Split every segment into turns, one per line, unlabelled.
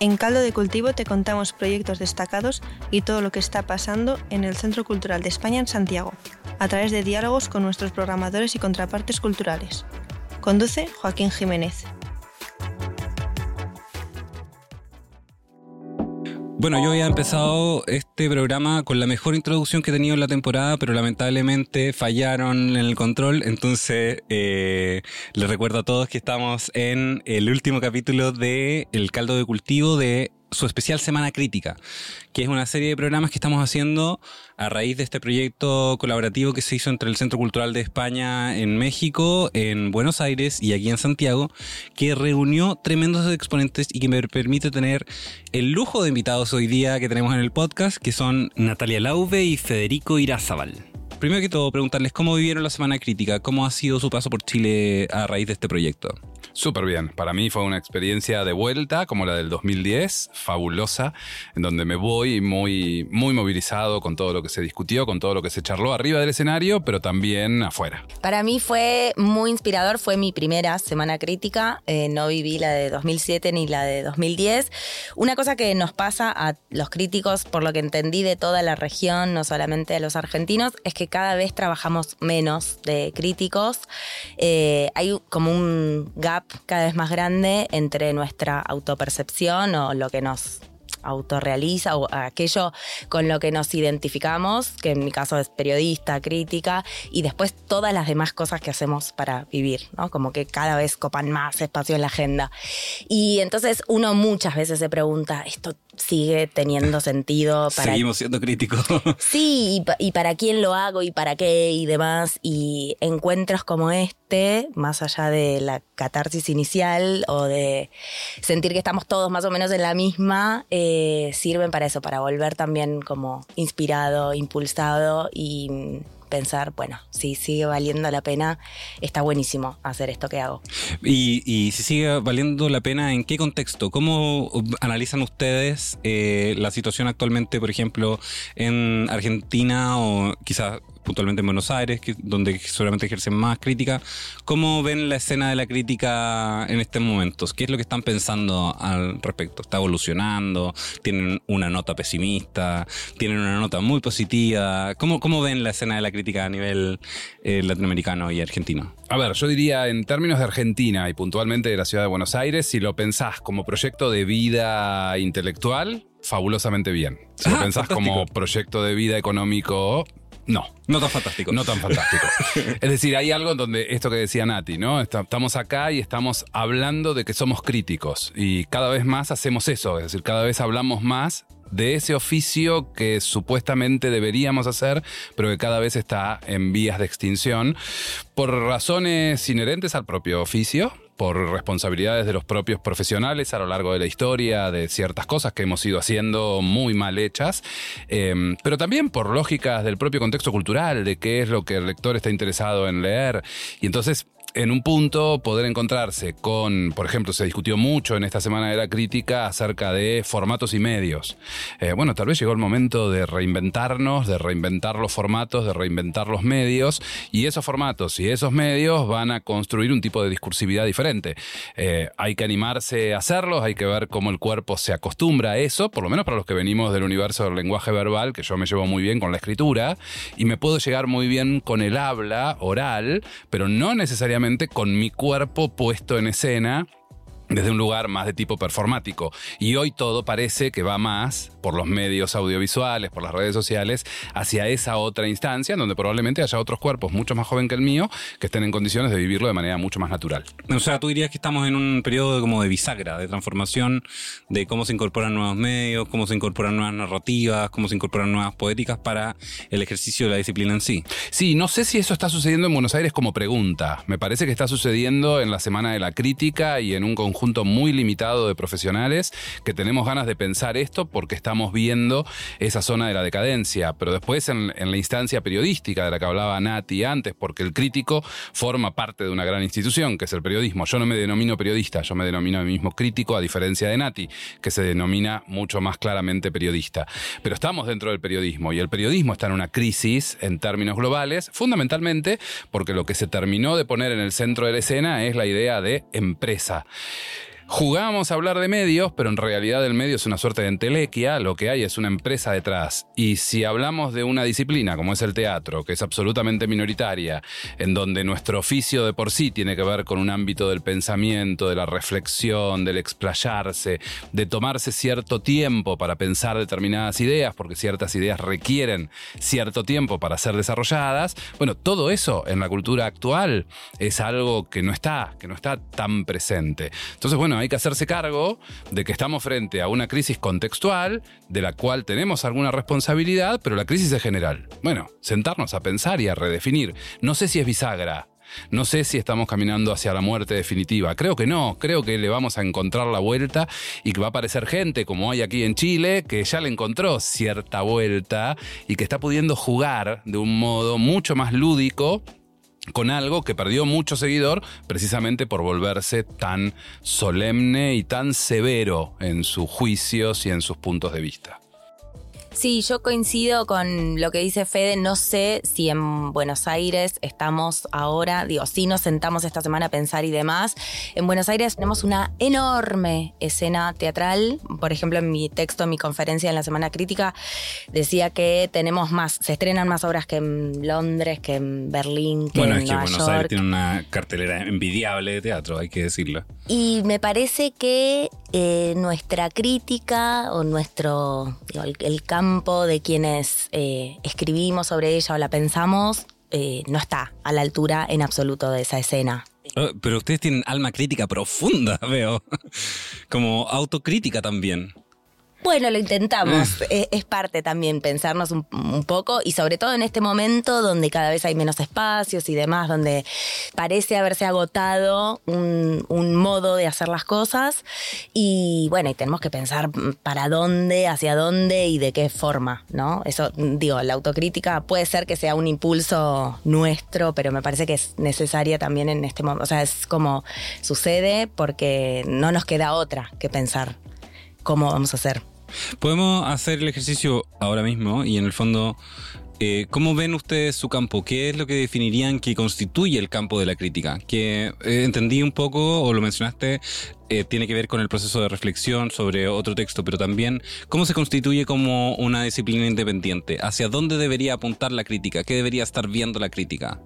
En Caldo de Cultivo te contamos proyectos destacados y todo lo que está pasando en el Centro Cultural de España en Santiago, a través de diálogos con nuestros programadores y contrapartes culturales. Conduce Joaquín Jiménez.
Bueno, yo había empezado este programa con la mejor introducción que he tenido en la temporada, pero lamentablemente fallaron en el control. Entonces, eh, les recuerdo a todos que estamos en el último capítulo de El caldo de cultivo de su especial Semana Crítica, que es una serie de programas que estamos haciendo a raíz de este proyecto colaborativo que se hizo entre el Centro Cultural de España en México, en Buenos Aires y aquí en Santiago, que reunió tremendos exponentes y que me permite tener el lujo de invitados hoy día que tenemos en el podcast, que son Natalia Lauve y Federico Irazábal. Primero que todo, preguntarles cómo vivieron la Semana Crítica, cómo ha sido su paso por Chile a raíz de este proyecto.
Súper bien. Para mí fue una experiencia de vuelta, como la del 2010, fabulosa, en donde me voy muy, muy movilizado con todo lo que se discutió, con todo lo que se charló arriba del escenario, pero también afuera.
Para mí fue muy inspirador, fue mi primera semana crítica, eh, no viví la de 2007 ni la de 2010. Una cosa que nos pasa a los críticos, por lo que entendí de toda la región, no solamente a los argentinos, es que cada vez trabajamos menos de críticos. Eh, hay como un gap cada vez más grande entre nuestra autopercepción o lo que nos autorrealiza o aquello con lo que nos identificamos, que en mi caso es periodista, crítica, y después todas las demás cosas que hacemos para vivir, ¿no? Como que cada vez copan más espacio en la agenda. Y entonces uno muchas veces se pregunta, ¿esto sigue teniendo sentido
para... Seguimos siendo críticos.
Sí, y, para quién lo hago y para qué y demás. Y encuentros como este, más allá de la catarsis inicial o de sentir que estamos todos más o menos en la misma, eh, sirven para eso, para volver también como inspirado, impulsado y pensar, bueno, si sigue valiendo la pena, está buenísimo hacer esto que hago.
Y, si sigue valiendo la pena, ¿en qué contexto? ¿Cómo analizan ustedes eh, la situación actualmente, por ejemplo, en Argentina o quizás puntualmente en Buenos Aires, donde seguramente ejercen más crítica. ¿Cómo ven la escena de la crítica en estos momentos? ¿Qué es lo que están pensando al respecto? ¿Está evolucionando? ¿Tienen una nota pesimista? ¿Tienen una nota muy positiva? ¿Cómo, cómo ven la escena de la crítica a nivel eh, latinoamericano y argentino?
A ver, yo diría en términos de Argentina y puntualmente de la ciudad de Buenos Aires, si lo pensás como proyecto de vida intelectual, fabulosamente bien. Si lo ah, pensás como proyecto de vida económico, no.
No tan fantástico.
No tan fantástico. es decir, hay algo en donde esto que decía Nati, ¿no? Estamos acá y estamos hablando de que somos críticos y cada vez más hacemos eso, es decir, cada vez hablamos más de ese oficio que supuestamente deberíamos hacer, pero que cada vez está en vías de extinción por razones inherentes al propio oficio, por responsabilidades de los propios profesionales a lo largo de la historia, de ciertas cosas que hemos ido haciendo muy mal hechas, em, pero también por lógicas del propio contexto cultural, de qué es lo que el lector está interesado en leer. Y entonces en un punto poder encontrarse con, por ejemplo, se discutió mucho en esta semana de la crítica acerca de formatos y medios. Eh, bueno, tal vez llegó el momento de reinventarnos, de reinventar los formatos, de reinventar los medios, y esos formatos y esos medios van a construir un tipo de discursividad diferente. Eh, hay que animarse a hacerlos, hay que ver cómo el cuerpo se acostumbra a eso, por lo menos para los que venimos del universo del lenguaje verbal, que yo me llevo muy bien con la escritura, y me puedo llegar muy bien con el habla oral, pero no necesariamente con mi cuerpo puesto en escena desde un lugar más de tipo performático. Y hoy todo parece que va más por los medios audiovisuales, por las redes sociales, hacia esa otra instancia, en donde probablemente haya otros cuerpos mucho más jóvenes que el mío, que estén en condiciones de vivirlo de manera mucho más natural.
O sea, tú dirías que estamos en un periodo como de bisagra, de transformación, de cómo se incorporan nuevos medios, cómo se incorporan nuevas narrativas, cómo se incorporan nuevas poéticas para el ejercicio de la disciplina en sí.
Sí, no sé si eso está sucediendo en Buenos Aires como pregunta. Me parece que está sucediendo en la Semana de la Crítica y en un conjunto muy limitado de profesionales que tenemos ganas de pensar esto porque estamos viendo esa zona de la decadencia, pero después en, en la instancia periodística de la que hablaba Nati antes, porque el crítico forma parte de una gran institución, que es el periodismo. Yo no me denomino periodista, yo me denomino a mí mismo crítico, a diferencia de Nati, que se denomina mucho más claramente periodista. Pero estamos dentro del periodismo y el periodismo está en una crisis en términos globales, fundamentalmente porque lo que se terminó de poner en el centro de la escena es la idea de empresa. Jugamos a hablar de medios, pero en realidad el medio es una suerte de entelequia, lo que hay es una empresa detrás. Y si hablamos de una disciplina como es el teatro, que es absolutamente minoritaria, en donde nuestro oficio de por sí tiene que ver con un ámbito del pensamiento, de la reflexión, del explayarse, de tomarse cierto tiempo para pensar determinadas ideas, porque ciertas ideas requieren cierto tiempo para ser desarrolladas, bueno, todo eso en la cultura actual es algo que no está, que no está tan presente. Entonces, bueno, hay que hacerse cargo de que estamos frente a una crisis contextual de la cual tenemos alguna responsabilidad, pero la crisis es general. Bueno, sentarnos a pensar y a redefinir. No sé si es bisagra, no sé si estamos caminando hacia la muerte definitiva. Creo que no. Creo que le vamos a encontrar la vuelta y que va a aparecer gente como hay aquí en Chile que ya le encontró cierta vuelta y que está pudiendo jugar de un modo mucho más lúdico con algo que perdió mucho seguidor precisamente por volverse tan solemne y tan severo en sus juicios y en sus puntos de vista.
Sí, yo coincido con lo que dice Fede. No sé si en Buenos Aires estamos ahora, digo, sí nos sentamos esta semana a pensar y demás. En Buenos Aires tenemos una enorme escena teatral. Por ejemplo, en mi texto, en mi conferencia en la Semana Crítica, decía que tenemos más, se estrenan más obras que en Londres, que en Berlín, que
bueno,
en
es que
Nueva
Buenos Aires tiene una cartelera envidiable de teatro, hay que decirlo.
Y me parece que eh, nuestra crítica o nuestro, el, campo de quienes eh, escribimos sobre ella o la pensamos eh, no está a la altura en absoluto de esa escena.
Oh, Pero ustedes tienen alma crítica profunda, veo. Como autocrítica también.
Bueno, lo intentamos. Eh, es parte también pensarnos un, un poco y sobre todo en este momento donde cada vez hay menos espacios y demás, donde parece haberse agotado un, un modo de hacer las cosas y bueno, y tenemos que pensar para dónde, hacia dónde y de qué forma, ¿no? Eso, digo, la autocrítica puede ser que sea un impulso nuestro, pero me parece que es necesaria también en este momento. O sea, es como sucede porque no nos queda otra que pensar cómo vamos a hacer.
Podemos hacer el ejercicio ahora mismo y en el fondo, eh, ¿cómo ven ustedes su campo? ¿Qué es lo que definirían que constituye el campo de la crítica? Que eh, entendí un poco, o lo mencionaste, eh, tiene que ver con el proceso de reflexión sobre otro texto, pero también cómo se constituye como una disciplina independiente. ¿Hacia dónde debería apuntar la crítica? ¿Qué debería estar viendo la crítica?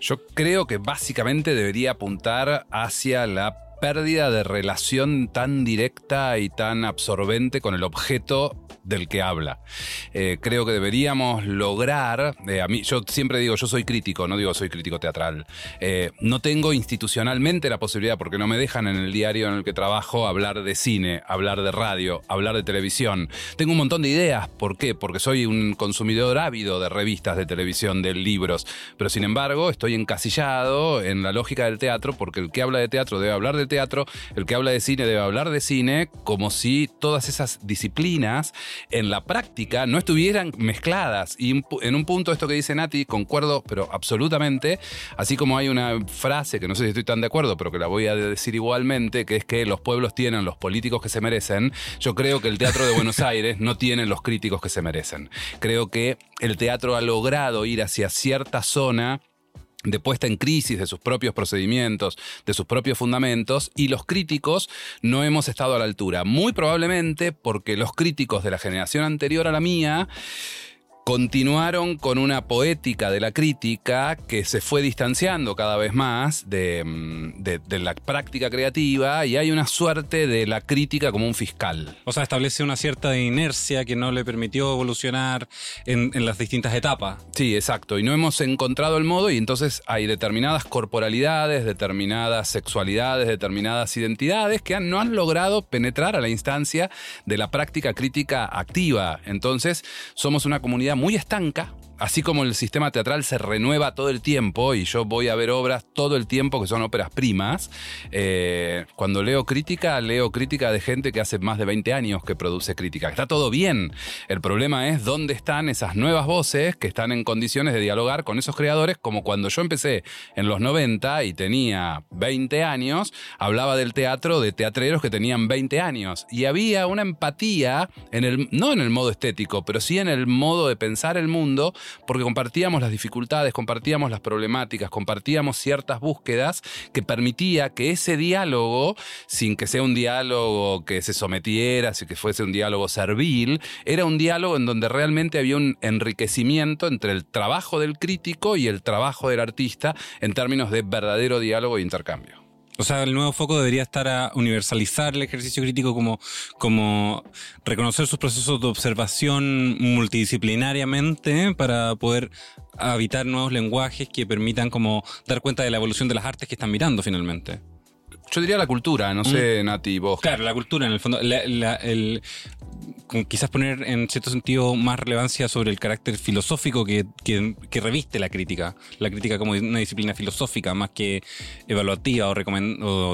Yo creo que básicamente debería apuntar hacia la pérdida de relación tan directa y tan absorbente con el objeto del que habla. Eh, creo que deberíamos lograr, eh, a mí, yo siempre digo, yo soy crítico, no digo soy crítico teatral. Eh, no tengo institucionalmente la posibilidad, porque no me dejan en el diario en el que trabajo hablar de cine, hablar de radio, hablar de televisión. Tengo un montón de ideas, ¿por qué? Porque soy un consumidor ávido de revistas de televisión, de libros, pero sin embargo estoy encasillado en la lógica del teatro, porque el que habla de teatro debe hablar de teatro, el que habla de cine debe hablar de cine, como si todas esas disciplinas en la práctica no estuvieran mezcladas. Y en un punto esto que dice Nati, concuerdo, pero absolutamente, así como hay una frase que no sé si estoy tan de acuerdo, pero que la voy a decir igualmente, que es que los pueblos tienen los políticos que se merecen, yo creo que el Teatro de Buenos Aires no tiene los críticos que se merecen. Creo que el teatro ha logrado ir hacia cierta zona de puesta en crisis de sus propios procedimientos, de sus propios fundamentos, y los críticos no hemos estado a la altura. Muy probablemente porque los críticos de la generación anterior a la mía continuaron con una poética de la crítica que se fue distanciando cada vez más de, mm, de, de, la práctica creativa y hay una suerte de la crítica como un fiscal.
O sea, establece una cierta inercia que no le permitió evolucionar en, en las distintas etapas.
Sí, exacto. Y no hemos encontrado el modo y entonces hay determinadas corporalidades, determinadas sexualidades, determinadas identidades que han, no han logrado penetrar a la instancia de la práctica crítica activa. Entonces somos una comunidad muy estanca, así como el sistema teatral se renueva todo el tiempo, y yo voy a ver obras todo el tiempo que son óperas primas, eh, cuando leo crítica, leo crítica de gente que hace más de 20 años que produce crítica. Está todo bien. El problema es dónde están esas nuevas voces que están en condiciones de dialogar con esos creadores, como cuando yo empecé en los 90 y tenía 20 años, hablaba del teatro de teatreros que tenían 20 años. Y había una empatía, en el, no en el modo estético, pero sí en el modo de pensar el mundo, porque compartíamos las dificultades, compartíamos las problemáticas, compartíamos ciertas búsquedas que permitía que ese diálogo, sin que sea un diálogo que se sometiera, sin que fuese un diálogo servil, era un diálogo en donde realmente había un enriquecimiento entre el trabajo del crítico y el trabajo del artista en términos de verdadero diálogo e intercambio.
O sea, el nuevo foco debería estar a universalizar el ejercicio crítico como, como reconocer sus procesos de observación multidisciplinariamente para poder habitar nuevos lenguajes que permitan como dar cuenta de la evolución de las artes que están mirando finalmente.
Yo diría la cultura, no sé, Nati, vos.
Claro, la cultura en el fondo. la- la- el- con quizás poner en cierto sentido más relevancia sobre el carácter filosófico que, que- que reviste la crítica. La crítica como una disciplina filosófica más que evaluativa o,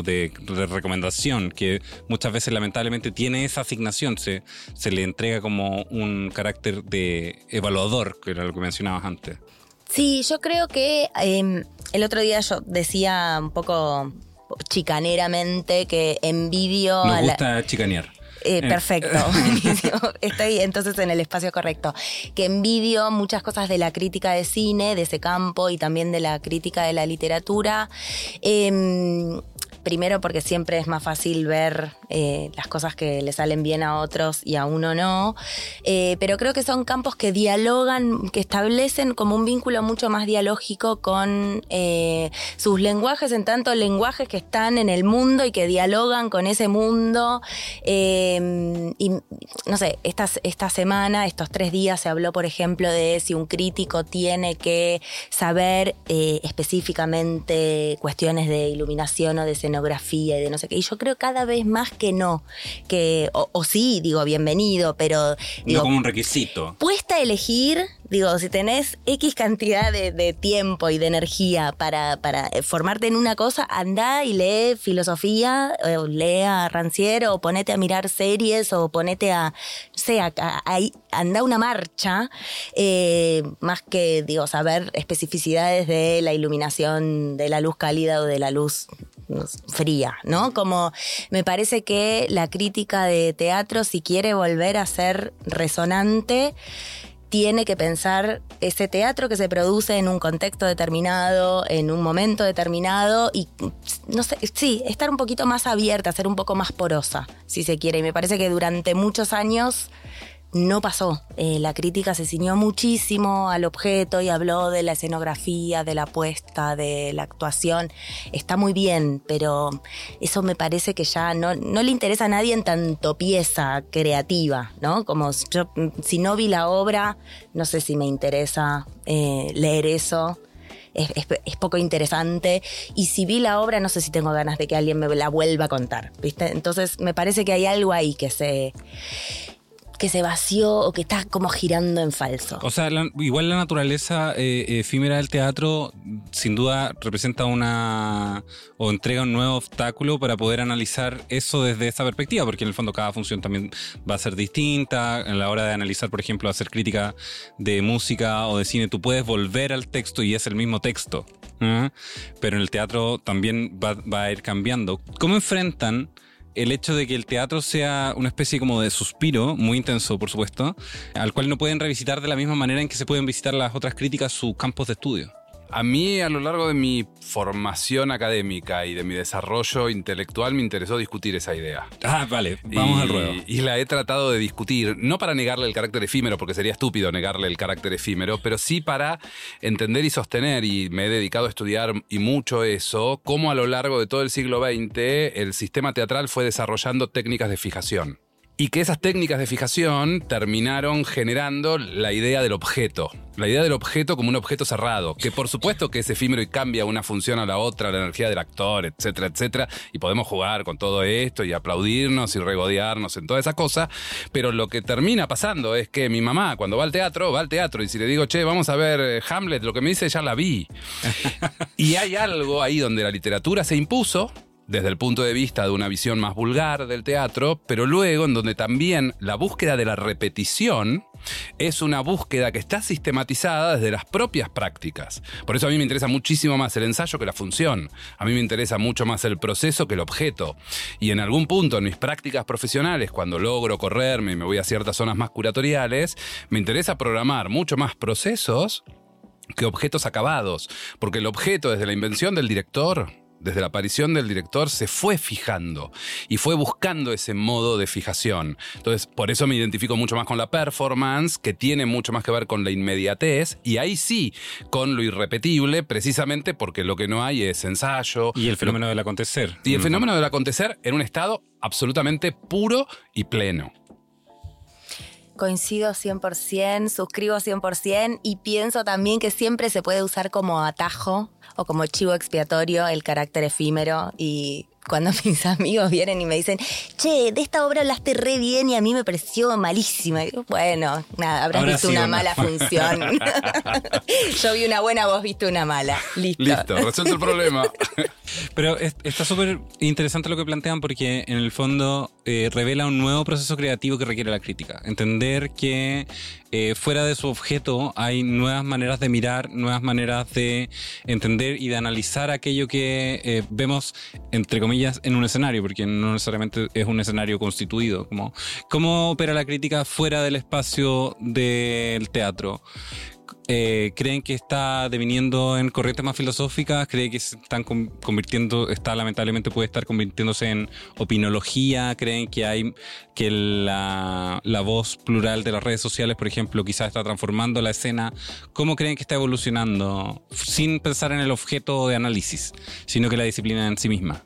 de, de recomendación, que muchas veces lamentablemente tiene esa asignación. Se, se le entrega como un carácter de evaluador, que era lo que mencionabas antes.
Sí, yo creo que eh, el otro día yo decía un poco chicaneramente que envidio
Nos
a la...
gusta chicanear.
Eh,
Eh.
perfecto. Estoy entonces en el espacio correcto. Que envidio muchas cosas de la crítica de cine, de ese campo y también de la crítica de la literatura. Em, primero porque siempre es más fácil ver eh, las cosas que le salen bien a otros y a uno no. Eh, pero creo que son campos que dialogan, que establecen como un vínculo mucho más dialógico con eh, sus lenguajes, en tanto lenguajes que están en el mundo y que dialogan con ese mundo. Eh, y no sé, esta, esta semana, estos tres días, se habló, por ejemplo, de si un crítico tiene que saber específicamente cuestiones de iluminación o de escenografía y de no sé qué. Y yo creo cada vez más que no. Que, o, o sí, digo, bienvenido, pero
No
digo,
como un requisito.
puesta a elegir, digo, si tenés X cantidad de, de tiempo y de energía para, para eh, formarte en una cosa, anda y lee filosofía, o lee a Rancière, o ponete a mirar series, o ponete a, no sé, a, a- anda una marcha, eh, más que, digo, saber especificidades de la iluminación, de la luz cálida o de la luz fría, ¿no? Como me parece que la crítica de teatro, si quiere volver a ser resonante, tiene que pensar ese teatro que se produce en un contexto determinado, en un momento determinado y, no sé, sí, estar un poquito más abierta, ser un poco más porosa, si se quiere. Y me parece que durante muchos años no pasó. Eh, la crítica se ciñó muchísimo al objeto y habló de la escenografía, de la puesta, de la actuación. Está muy bien, pero eso me parece que ya no, le interesa a nadie en tanto pieza creativa, ¿no? Como yo, si no vi la obra, no sé si me interesa eh, leer eso. Es, es- es poco interesante y si vi la obra no sé si tengo ganas de que alguien me la vuelva a contar, ¿viste? Entonces me parece que hay algo ahí que se que se vació o que está como girando en falso.
O sea, igual la naturaleza eh, efímera del teatro sin duda representa una o entrega un nuevo obstáculo para poder analizar eso desde esa perspectiva, porque en el fondo cada función también va a ser distinta. En la hora de analizar, por ejemplo, hacer crítica de música o de cine, tú puedes volver al texto y es el mismo texto. ¿ah? Pero en el teatro también va a ir cambiando. ¿Cómo enfrentan el hecho de que el teatro sea una especie como de suspiro, muy intenso por supuesto, al cual no pueden revisitar de la misma manera en que se pueden visitar las otras críticas sus campos de estudio.
A mí, a lo largo de mi formación académica y de mi desarrollo intelectual, me interesó discutir esa idea.
Ah, vale, vamos
y,
al ruedo.
Y la he tratado de discutir, no para negarle el carácter efímero, porque sería estúpido negarle el carácter efímero, pero sí para entender y sostener, y me he dedicado a estudiar y mucho eso, cómo a lo largo de todo el siglo XX el sistema teatral fue desarrollando técnicas de fijación. Y que esas técnicas de fijación terminaron generando la idea del objeto. La idea del objeto como un objeto cerrado, que por supuesto que es efímero y cambia una función a la otra, la energía del actor, etcétera, etcétera. Y podemos jugar con todo esto y aplaudirnos y regodearnos en toda esa cosa. Pero lo que termina pasando es que mi mamá, cuando va al teatro, va al teatro y si le digo, che, vamos a ver eh, Hamlet, lo que me dice, ya la vi. y hay algo ahí donde la literatura se impuso desde el punto de vista de una visión más vulgar del teatro, pero luego en donde también la búsqueda de la repetición es una búsqueda que está sistematizada desde las propias prácticas. Por eso a mí me interesa muchísimo más el ensayo que la función. A mí me interesa mucho más el proceso que el objeto. Y en algún punto en mis prácticas profesionales, cuando logro correrme y me voy a ciertas zonas más curatoriales, me interesa programar mucho más procesos que objetos acabados. Porque el objeto desde la invención del director desde la aparición del director, se fue fijando y fue buscando ese modo de fijación. Entonces, por eso me identifico mucho más con la performance, que tiene mucho más que ver con la inmediatez, y ahí sí, con lo irrepetible, precisamente porque lo que no hay es ensayo.
Y el fenómeno del acontecer.
Y el fenómeno del acontecer en un estado absolutamente puro y pleno.
Coincido 100%, suscribo 100% y pienso también que siempre se puede usar como atajo o como chivo expiatorio el carácter efímero y cuando mis amigos vienen y me dicen, che, de esta obra hablaste re bien y a mí me pareció malísima. bueno, nada, habrás visto una mala función. Yo vi una buena, vos viste una mala. Listo.
Listo, resuelto el problema.
Pero está súper interesante lo que plantean porque en el fondo eh, revela un nuevo proceso creativo que requiere la crítica. Entender que eh, fuera de su objeto hay nuevas maneras de mirar, nuevas maneras de entender y de analizar aquello que eh, vemos, entre comillas, en un escenario, porque no necesariamente es un escenario constituido. ¿Cómo opera la crítica fuera del espacio del teatro? Eh, creen que está deviniendo en corrientes más filosóficas, creen que se están convirtiendo, está lamentablemente puede estar convirtiéndose en opinología, creen que hay que la, la voz plural de las redes sociales, por ejemplo, quizás está transformando la escena. ¿Cómo creen que está evolucionando? Sin pensar en el objeto de análisis, sino que la disciplina en sí misma.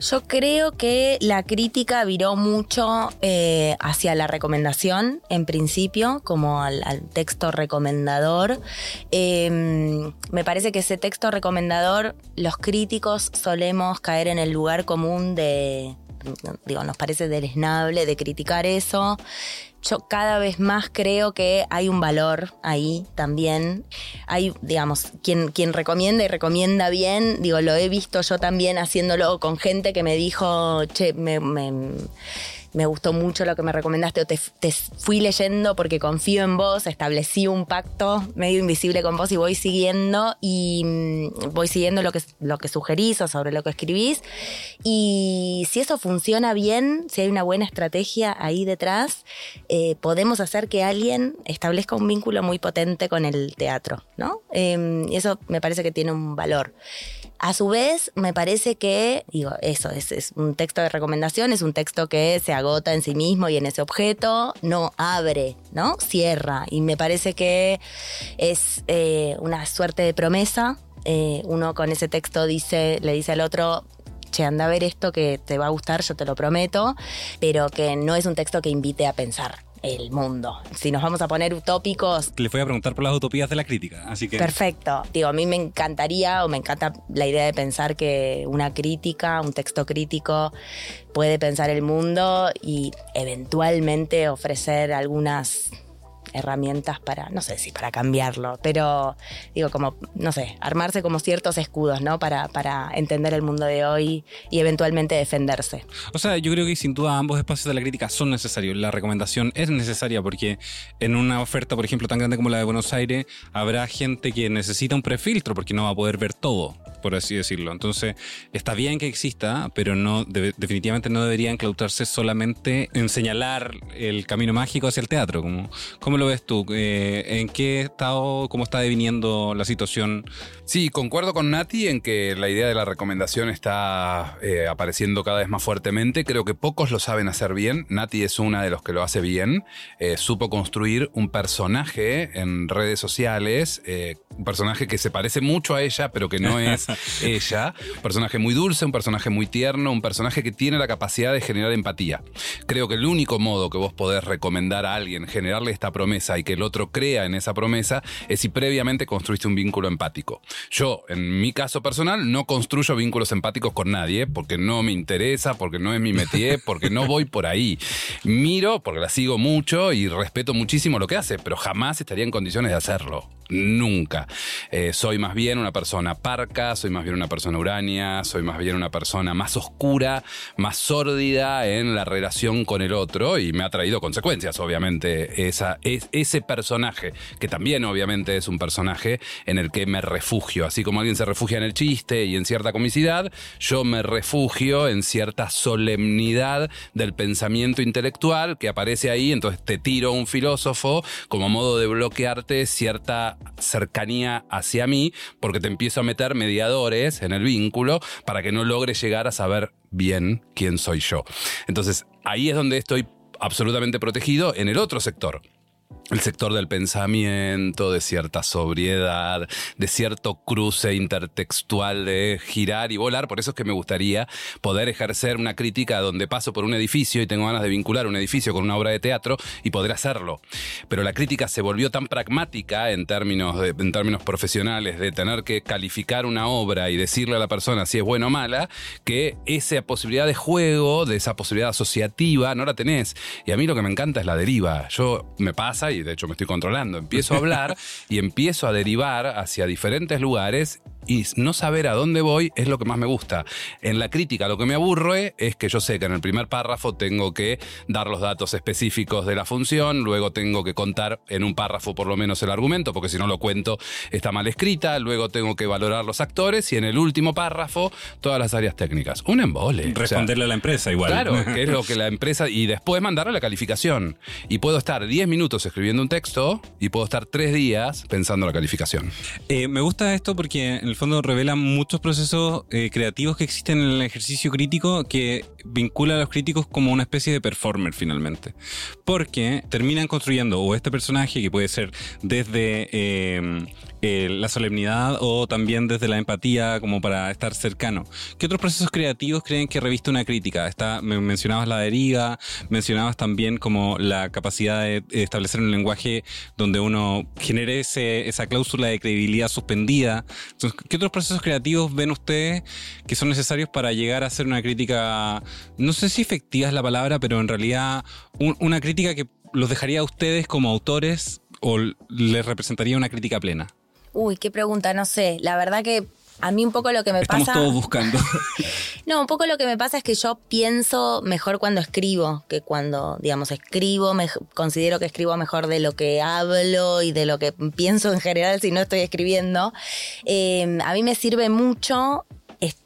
Yo creo que la crítica viró mucho eh, hacia la recomendación, en principio, como al, texto recomendador. Em, me parece que ese texto recomendador, los críticos solemos caer en el lugar común de, digo, nos parece deleznable de criticar eso yo cada vez más creo que hay un valor ahí también. Hay, digamos, quien, quien recomienda y recomienda bien, digo, lo he visto yo también haciéndolo con gente que me dijo, che, me me gustó mucho lo que me recomendaste o te, fui leyendo porque confío en vos, establecí un pacto medio invisible con vos y voy siguiendo y mm, voy siguiendo lo que, lo que sugerís o sobre lo que escribís. Y si eso funciona bien, si hay una buena estrategia ahí detrás, eh, podemos hacer que alguien establezca un vínculo muy potente con el teatro, ¿no? Y eso me parece que tiene un valor. A su vez, me parece que, digo, eso es, un texto de recomendación, es un texto que se agota en sí mismo y en ese objeto, no abre, ¿no? Cierra. Y me parece que es eh, una suerte de promesa. Eh, uno con ese texto dice, le dice al otro, che, anda a ver esto que te va a gustar, yo te lo prometo, pero que no es un texto que invite a pensar el mundo. Si nos vamos a poner utópicos.
Le voy a preguntar por las utopías de la crítica, así que.
Perfecto. Digo, a mí me encantaría o me encanta la idea de pensar que una crítica, un texto crítico, puede pensar el mundo y eventualmente ofrecer algunas herramientas para, no sé si para cambiarlo, pero digo, como, no sé, armarse como ciertos escudos, ¿no? Para, para entender el mundo de hoy y eventualmente defenderse.
O sea, yo creo que sin duda ambos espacios de la crítica son necesarios. La recomendación es necesaria porque en una oferta, por ejemplo, tan grande como la de Buenos Aires, habrá gente que necesita un prefiltro porque no va a poder ver todo, por así decirlo. Entonces, está bien que exista, pero no definitivamente no debería enclaustrarse solamente en señalar el camino mágico hacia el teatro, como, como lo ves tú? Eh, ¿En qué estado, cómo está deviniendo la situación?
Sí, concuerdo con Nati en que la idea de la recomendación está eh, apareciendo cada vez más fuertemente. Creo que pocos lo saben hacer bien. Nati es una de los que lo hace bien. Eh, supo construir un personaje en redes sociales un personaje que se parece mucho a ella, pero que no es ella. Un personaje muy dulce, un personaje muy tierno, un personaje que tiene la capacidad de generar empatía. Creo que el único modo que vos podés recomendar a alguien, generarle esta promesa y que el otro crea en esa promesa, es si previamente construiste un vínculo empático. Yo, en mi caso personal, no construyo vínculos empáticos con nadie, porque no me interesa, porque no es mi métier, porque no voy por ahí. Miro, porque la sigo mucho y respeto muchísimo lo que hace, pero jamás estaría en condiciones de hacerlo nunca. Eh, soy más bien una persona parca, soy más bien una persona urania, soy más bien una persona más oscura, más sórdida en la relación con el otro y me ha traído consecuencias, obviamente, esa, es, ese personaje, que también obviamente es un personaje en el que me refugio, así como alguien se refugia en el chiste y en cierta comicidad, yo me refugio en cierta solemnidad del pensamiento intelectual que aparece ahí, entonces te tiro un filósofo como modo de bloquearte cierta cercanía hacia mí porque te empiezo a meter mediadores en el vínculo para que no logre llegar a saber bien quién soy yo. Entonces, ahí es donde estoy absolutamente protegido en el otro sector el sector del pensamiento, de cierta sobriedad, de cierto cruce intertextual de girar y volar. Por eso es que me gustaría poder ejercer una crítica donde paso por un edificio y tengo ganas de vincular un edificio con una obra de teatro y poder hacerlo. Pero la crítica se volvió tan pragmática en términos, en términos profesionales de tener que calificar una obra y decirle a la persona si es buena o mala, que esa posibilidad de juego, de esa posibilidad asociativa, no la tenés. Y a mí lo que me encanta es la deriva. Yo me pasa y de hecho me estoy controlando, empiezo a hablar y empiezo a derivar hacia diferentes lugares y no saber a dónde voy es lo que más me gusta. En la crítica lo que me aburre es que yo sé que en el primer párrafo tengo que dar los datos específicos de la función, luego tengo que contar en un párrafo por lo menos el argumento, porque si no lo cuento está mal escrita, luego tengo que valorar los actores y en el último párrafo todas las áreas técnicas. Un embole.
Responderle a la empresa igual.
Claro, que es lo que la empresa... Y después mandarle la calificación. Y puedo estar 10 minutos escribiendo un texto y puedo estar 3 días pensando la calificación.
Eh, me gusta esto porque en el fondo revela muchos procesos eh, creativos que existen en el ejercicio crítico que vincula a los críticos como una especie de performer finalmente. Porque terminan construyendo o este personaje que puede ser desde eh, eh, la solemnidad o también desde la empatía como para estar cercano. ¿Qué otros procesos creativos creen que reviste una crítica? Está, mencionabas la deriva, mencionabas también como la capacidad de establecer un lenguaje donde uno genere esa cláusula de credibilidad suspendida. ¿Qué otros procesos creativos ven ustedes que son necesarios para llegar a hacer una crítica, no sé si efectiva es la palabra, pero en realidad una crítica que los dejaría a ustedes como autores o les representaría una crítica plena?
Uy, qué pregunta, no sé. La verdad que a mí un poco lo que me
pasa...
Estamos
todos buscando.
no, un poco lo que me pasa es que yo pienso mejor cuando escribo que cuando, digamos, escribo, me, considero que escribo mejor de lo que hablo y de lo que pienso en general si no estoy escribiendo. Eh, a mí me sirve mucho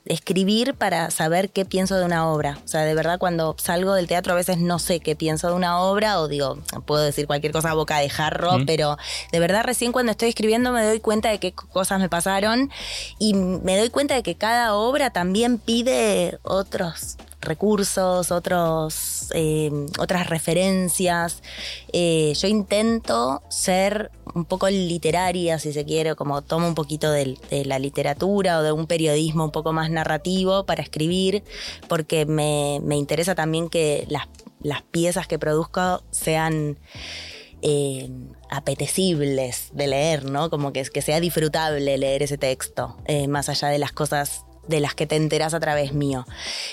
escribir para saber qué pienso de una obra. O sea, de verdad cuando salgo del teatro a veces no sé qué pienso de una obra o digo, puedo decir cualquier cosa a boca de jarro, pero de verdad recién cuando estoy escribiendo me doy cuenta de qué cosas me pasaron y me doy cuenta de que cada obra también pide otros recursos, otros, eh, otras referencias. Eh, yo intento ser un poco literaria, si se quiere, como tomo un poquito de, la literatura o de un periodismo un poco más narrativo para escribir, porque me, interesa también que las, piezas que produzco sean... Eh, apetecibles de leer, ¿no? Como que, que sea disfrutable leer ese texto, más allá de las cosas de las que te enteras a través mío.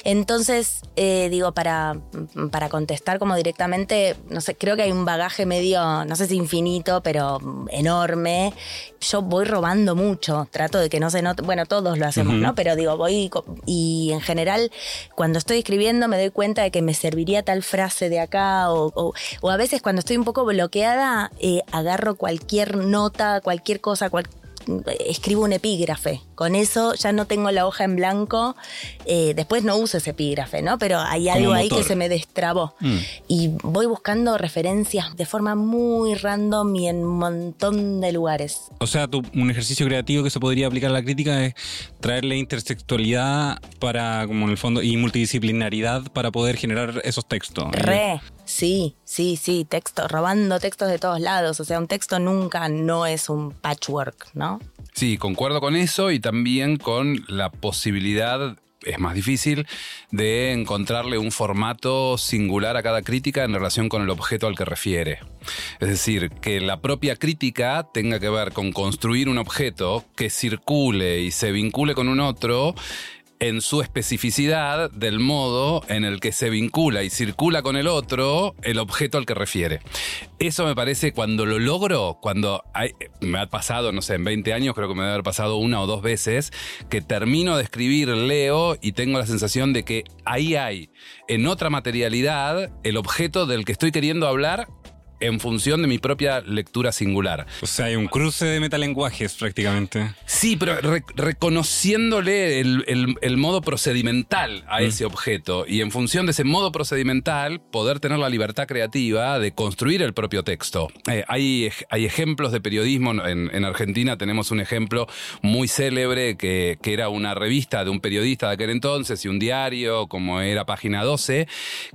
Entonces, eh, digo, para, para contestar como directamente, no sé, creo que hay un bagaje medio, no sé si infinito, pero enorme. Yo voy robando mucho, trato de que no se note, bueno, todos lo hacemos, ¿no? Pero digo, voy y en general, cuando estoy escribiendo me doy cuenta de que me serviría tal frase de acá o, a veces cuando estoy un poco bloqueada, eh, agarro cualquier nota, cualquier cosa, cualquier escribo un epígrafe. Con eso ya no tengo la hoja en blanco. Eh, después no uso ese epígrafe, ¿no? Pero hay algo ahí que se me destrabó. Mm. Y voy buscando referencias de forma muy random y en un montón de lugares.
O sea, un ejercicio creativo que se podría aplicar a la crítica es traerle intersexualidad para, como en el fondo, y multidisciplinaridad para poder generar esos textos.
Re. Sí, sí, sí, texto, robando textos de todos lados. O sea, un texto nunca no es un patchwork, ¿no?
Sí, concuerdo con eso y también con la posibilidad es más difícil de encontrarle un formato singular a cada crítica en relación con el objeto al que refiere. Es decir, que la propia crítica tenga que ver con construir un objeto que circule y se vincule con un otro en su especificidad del modo en el que se vincula y circula con el otro el objeto al que refiere. Eso me parece cuando lo logro, cuando me ha pasado, no sé, en 20 años creo que me debe haber pasado una o dos veces, que termino de escribir, leo y tengo la sensación de que ahí hay en otra materialidad el objeto del que estoy queriendo hablar en función de mi propia lectura singular.
O sea, hay un cruce de metalenguajes prácticamente.
Sí, pero reconociéndole el, modo procedimental a mm. ese objeto y en función de ese modo procedimental poder tener la libertad creativa de construir el propio texto. Eh, hay, hay, ejemplos de periodismo, en, Argentina tenemos un ejemplo muy célebre que, que era una revista de un periodista de aquel entonces y un diario como era Página 12,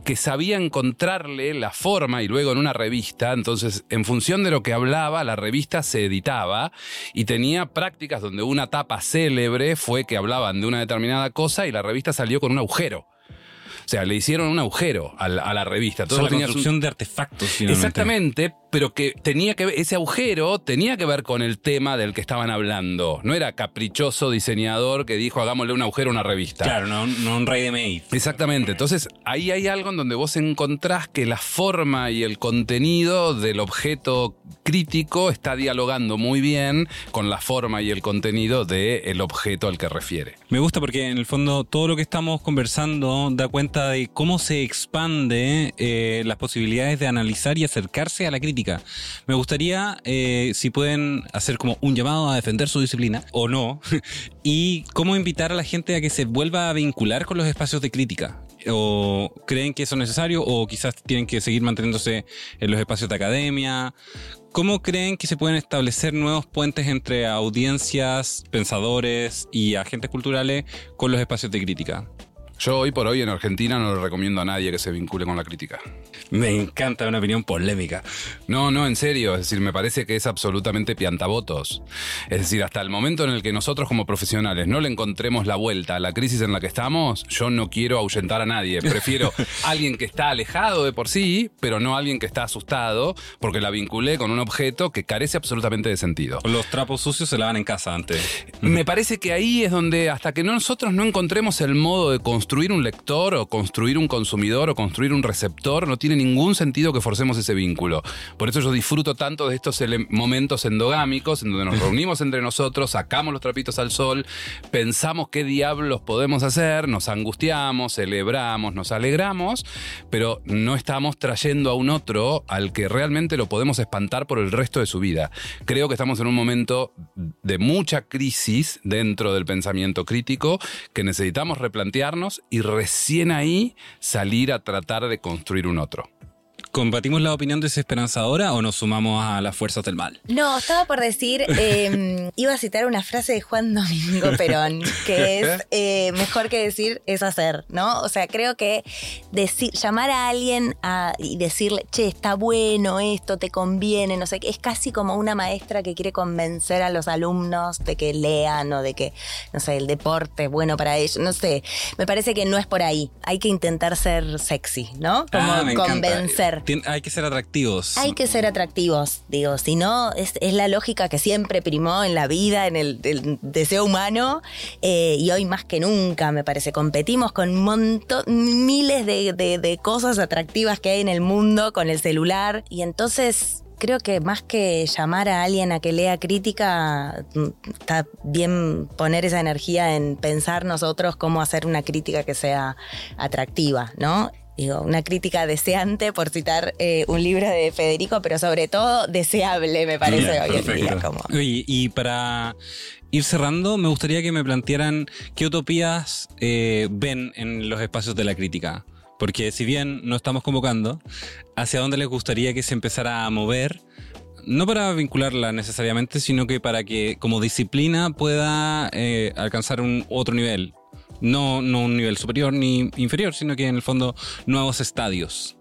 que sabía encontrarle la forma y luego en una revista entonces en función de lo que hablaba, la revista se editaba y tenía prácticas donde una tapa célebre fue que hablaban de una determinada cosa y la revista salió con un agujero. O sea, le hicieron un agujero a la, revista.
Todo la construcción de artefactos,
finalmente. Exactamente, pero que tenía que ese agujero tenía que ver con el tema del que estaban hablando. No era caprichoso diseñador que dijo hagámosle un agujero a una revista.
Claro, no, un rey de maíz.
Exactamente. Entonces, ahí hay algo en donde vos encontrás que la forma y el contenido del objeto crítico está dialogando muy bien con la forma y el contenido del objeto al que refiere.
Me gusta porque en el fondo todo lo que estamos conversando da cuenta de cómo se expande eh, las posibilidades de analizar y acercarse a la crítica. Me gustaría, eh, si pueden hacer como un llamado a defender su disciplina, o no, y cómo invitar a la gente a que se vuelva a vincular con los espacios de crítica. ¿O creen que eso es necesario? ¿O quizás tienen que seguir manteniéndose en los espacios de academia? ¿Cómo creen que se pueden establecer nuevos puentes entre audiencias, pensadores y agentes culturales con los espacios de crítica?
Yo hoy por hoy en Argentina no le recomiendo a nadie que se vincule con la crítica.
Me encanta una opinión polémica.
No, no, en serio. Es decir, me parece que es absolutamente piantavotos. Es decir, hasta el momento en el que nosotros como profesionales no le encontremos la vuelta a la crisis en la que estamos, yo no quiero ahuyentar a nadie. Prefiero alguien que está alejado de por sí, pero no alguien que está asustado, porque la vinculé con un objeto que carece absolutamente de sentido.
Los trapos sucios se lavan en casa antes.
Me parece que ahí es donde hasta que nosotros no encontremos el modo de construir construir un lector o construir un consumidor o construir un receptor, no tiene ningún sentido que forcemos ese vínculo. Por eso yo disfruto tanto de estos momentos endogámicos en donde nos reunimos entre nosotros, sacamos los trapitos al sol, pensamos qué diablos podemos hacer, nos angustiamos, celebramos, nos alegramos, pero no estamos trayendo a un otro al que realmente lo podemos espantar por el resto de su vida. Creo que estamos en un momento de mucha crisis dentro del pensamiento crítico que necesitamos replantearnos y recién ahí salir a tratar de construir un otro.
¿Combatimos la opinión desesperanzadora o nos sumamos a las fuerzas del mal?
No, estaba por decir, em, iba a citar una frase de Juan Domingo Perón, que es eh, mejor que decir es hacer, ¿no? O sea, creo que decir, llamar a alguien y decirle, che, está bueno esto, te conviene, no sé, es casi como una maestra que quiere convencer a los alumnos de que lean o de que, no sé, el deporte es bueno para ellos, no sé. Me parece que no es por ahí. Hay que intentar ser sexy, ¿no? Como ah, convencer
hay que ser atractivos.
Hay que ser atractivos, digo. Si no, es, la lógica que siempre primó en la vida, en el, deseo humano. Eh, y hoy más que nunca, me parece. Competimos con montón, miles de, de cosas atractivas que hay en el mundo con el celular. Y entonces creo que más que llamar a alguien a que lea crítica, está bien poner esa energía en pensar nosotros cómo hacer una crítica que sea atractiva, ¿no? Digo, una crítica deseante, por citar eh, un libro de Federico, pero sobre todo deseable, me parece hoy en día. Como...
y para ir cerrando, me gustaría que me plantearan qué utopías eh, ven en los espacios de la crítica. Porque si bien no estamos convocando, ¿hacia dónde les gustaría que se empezara a mover? No para vincularla necesariamente, sino que para que como disciplina pueda eh, alcanzar un otro nivel no, no un nivel superior ni inferior, sino que en el fondo nuevos estadios.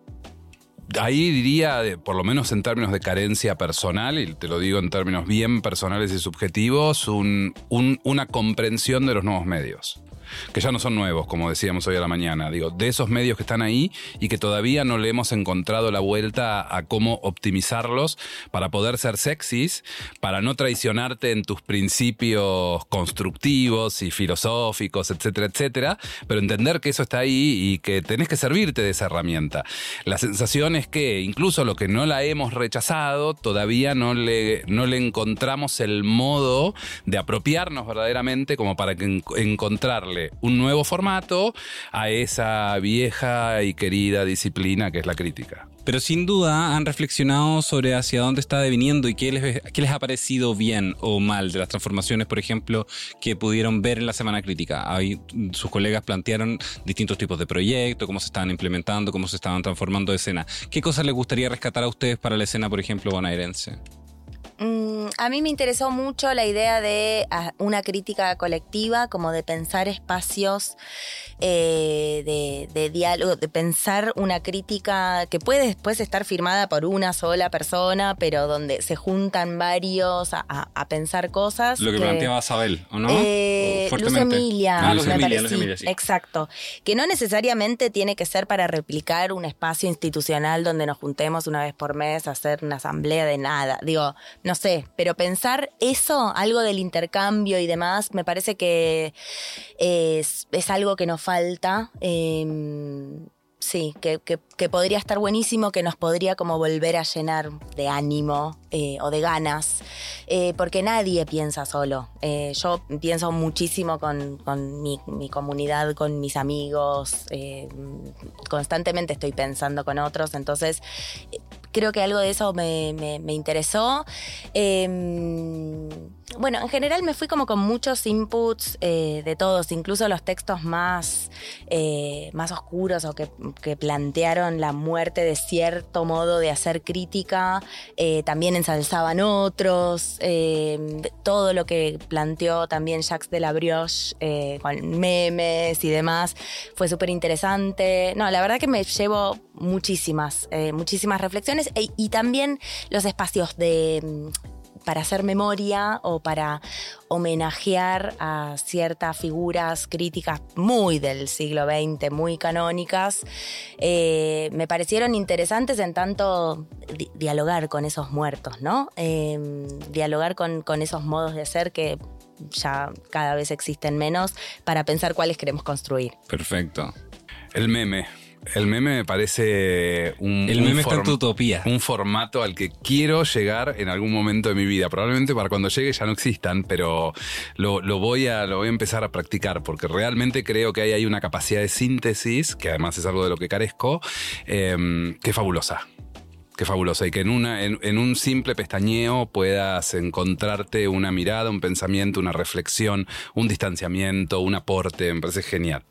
ahí diría, por lo menos en términos de carencia personal, y te lo digo en términos bien personales y subjetivos, una comprensión de los nuevos medios que ya no son nuevos, como decíamos hoy a la mañana, digo, de esos medios que están ahí y que todavía no le hemos encontrado la vuelta a cómo optimizarlos para poder ser sexys, para no traicionarte en tus principios constructivos y filosóficos, etcétera, etcétera, pero entender que eso está ahí y que tenés que servirte de esa herramienta. La sensación es que incluso lo que no la hemos rechazado, todavía no le, no le encontramos el modo de apropiarnos verdaderamente como para que encontrarle un nuevo formato a esa vieja y querida disciplina que es la crítica.
Pero sin duda han reflexionado sobre hacia dónde está deviniendo y qué les, qué les ha parecido bien o mal de las transformaciones, por ejemplo, que pudieron ver en la Semana Crítica. Ahí sus colegas plantearon distintos tipos de proyectos, cómo se estaban implementando, cómo se estaban transformando de escena. ¿Qué cosas les gustaría rescatar a ustedes para la escena, por ejemplo, bonaerense?
Mm, a mí me interesó mucho la idea de ah, una crítica colectiva, como de pensar espacios eh, de, diálogo, de pensar una crítica que puede después estar firmada por una sola persona, pero donde se juntan varios a, pensar cosas.
Lo que, planteaba Sabel, ¿o no?
Eh, Luz Emilia, ah, Exacto. Que no necesariamente tiene que ser para replicar un espacio institucional donde nos juntemos una vez por mes a hacer una asamblea de nada. Digo, no sé, pero pensar eso, algo del intercambio y demás, me parece que es, algo que nos falta. Em, sí, que, podría estar buenísimo, que nos podría como volver a llenar de ánimo eh, o de ganas, eh, porque nadie piensa solo. Eh, yo pienso muchísimo con, mi, comunidad, con mis amigos, constantemente estoy pensando con otros, entonces creo que algo de eso me, interesó. Em, bueno, en general me fui como con muchos inputs eh, de todos, incluso los textos más, eh, más oscuros o que, plantearon la muerte de cierto modo de hacer crítica, eh, también ensalzaban otros, todo lo que planteó también Jacques de la Brioche con memes y demás. Fue súper interesante. No, la verdad que me llevo muchísimas, muchísimas reflexiones. E, y también los espacios de para hacer memoria o para homenajear a ciertas figuras críticas muy del siglo XX, muy canónicas, eh, me parecieron interesantes en tanto dialogar con esos muertos, ¿no? Em, dialogar con, con esos modos de ser que ya cada vez existen menos para pensar cuáles queremos construir.
Perfecto.
El meme. El meme me parece un,
el meme utopía.
un formato al que quiero llegar en algún momento de mi vida. Probablemente para cuando llegue ya no existan, pero lo, voy, a, lo voy a empezar a practicar porque realmente creo que hay, hay una capacidad de síntesis, que además es algo de lo que carezco, eh, que es fabulosa. Qué fabuloso. Y que en, una, en, un simple pestañeo puedas encontrarte una mirada, un pensamiento, una reflexión, un distanciamiento, un aporte. Me parece genial.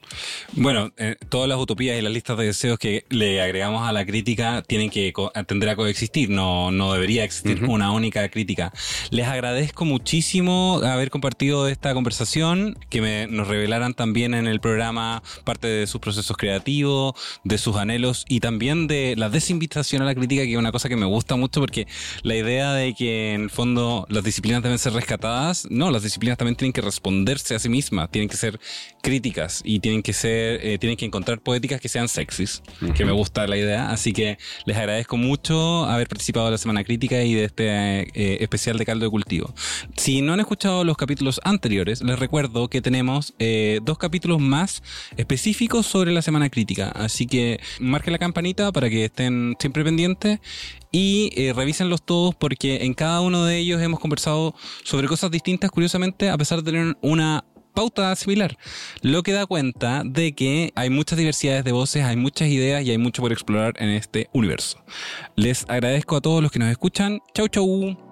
Bueno, eh, todas las utopías y las listas de deseos que le agregamos a la crítica tienen que tender a coexistir. No, no debería existir una única crítica. Les agradezco muchísimo haber compartido esta conversación, que nos revelaran también en el programa parte de sus procesos creativos, de sus anhelos y también de la desinvitación a la crítica que es una cosa que me gusta mucho porque la idea de que en el fondo las disciplinas deben ser rescatadas, no, las disciplinas también tienen que responderse a sí mismas, tienen que ser críticas y tienen que ser, eh, tienen que encontrar poéticas que sean sexys, que me gusta la idea, así que les agradezco mucho haber participado de la Semana Crítica y de este eh, especial de caldo de cultivo. Si no han escuchado los capítulos anteriores, les recuerdo que tenemos eh, dos capítulos más específicos sobre la Semana Crítica, así que marquen la campanita para que estén siempre pendientes y eh, revísenlos todos porque en cada uno de ellos hemos conversado sobre cosas distintas, curiosamente, a pesar de tener una pauta similar, lo que da cuenta de que hay muchas diversidades de voces, hay muchas ideas y hay mucho por explorar en este universo. Les agradezco a todos los que nos escuchan. Chau, chau.